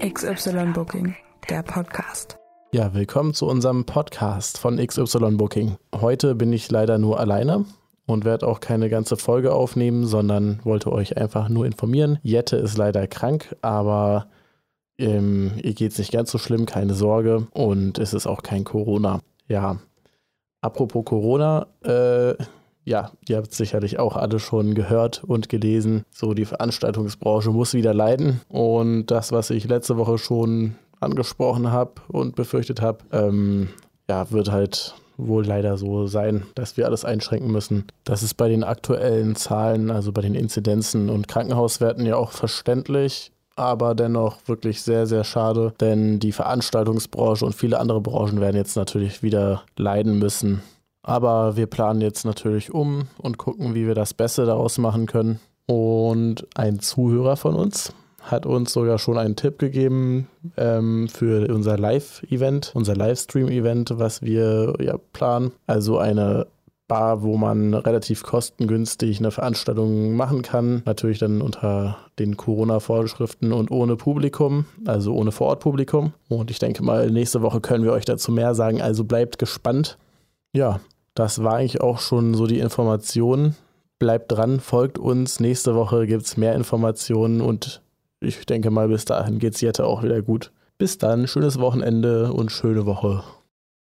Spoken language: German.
XY Booking, der Podcast. Ja, willkommen zu unserem Podcast von XY Booking. Heute bin ich leider nur alleine und werde auch keine ganze Folge aufnehmen, sondern wollte euch einfach nur informieren. Jette ist leider krank, aber ähm, ihr geht es nicht ganz so schlimm, keine Sorge. Und es ist auch kein Corona. Ja, apropos Corona, äh, ja, ihr habt sicherlich auch alle schon gehört und gelesen. So, die Veranstaltungsbranche muss wieder leiden. Und das, was ich letzte Woche schon angesprochen habe und befürchtet habe, ähm, ja, wird halt wohl leider so sein, dass wir alles einschränken müssen. Das ist bei den aktuellen Zahlen, also bei den Inzidenzen und Krankenhauswerten ja auch verständlich, aber dennoch wirklich sehr, sehr schade, denn die Veranstaltungsbranche und viele andere Branchen werden jetzt natürlich wieder leiden müssen. Aber wir planen jetzt natürlich um und gucken, wie wir das Beste daraus machen können. Und ein Zuhörer von uns hat uns sogar schon einen Tipp gegeben ähm, für unser Live-Event, unser Livestream-Event, was wir ja planen. Also eine Bar, wo man relativ kostengünstig eine Veranstaltung machen kann. Natürlich dann unter den Corona-Vorschriften und ohne Publikum, also ohne Vorortpublikum. Und ich denke mal, nächste Woche können wir euch dazu mehr sagen. Also bleibt gespannt. Ja, das war eigentlich auch schon so die Information. Bleibt dran, folgt uns. Nächste Woche gibt es mehr Informationen und ich denke mal, bis dahin geht es Jette auch wieder gut. Bis dann, schönes Wochenende und schöne Woche.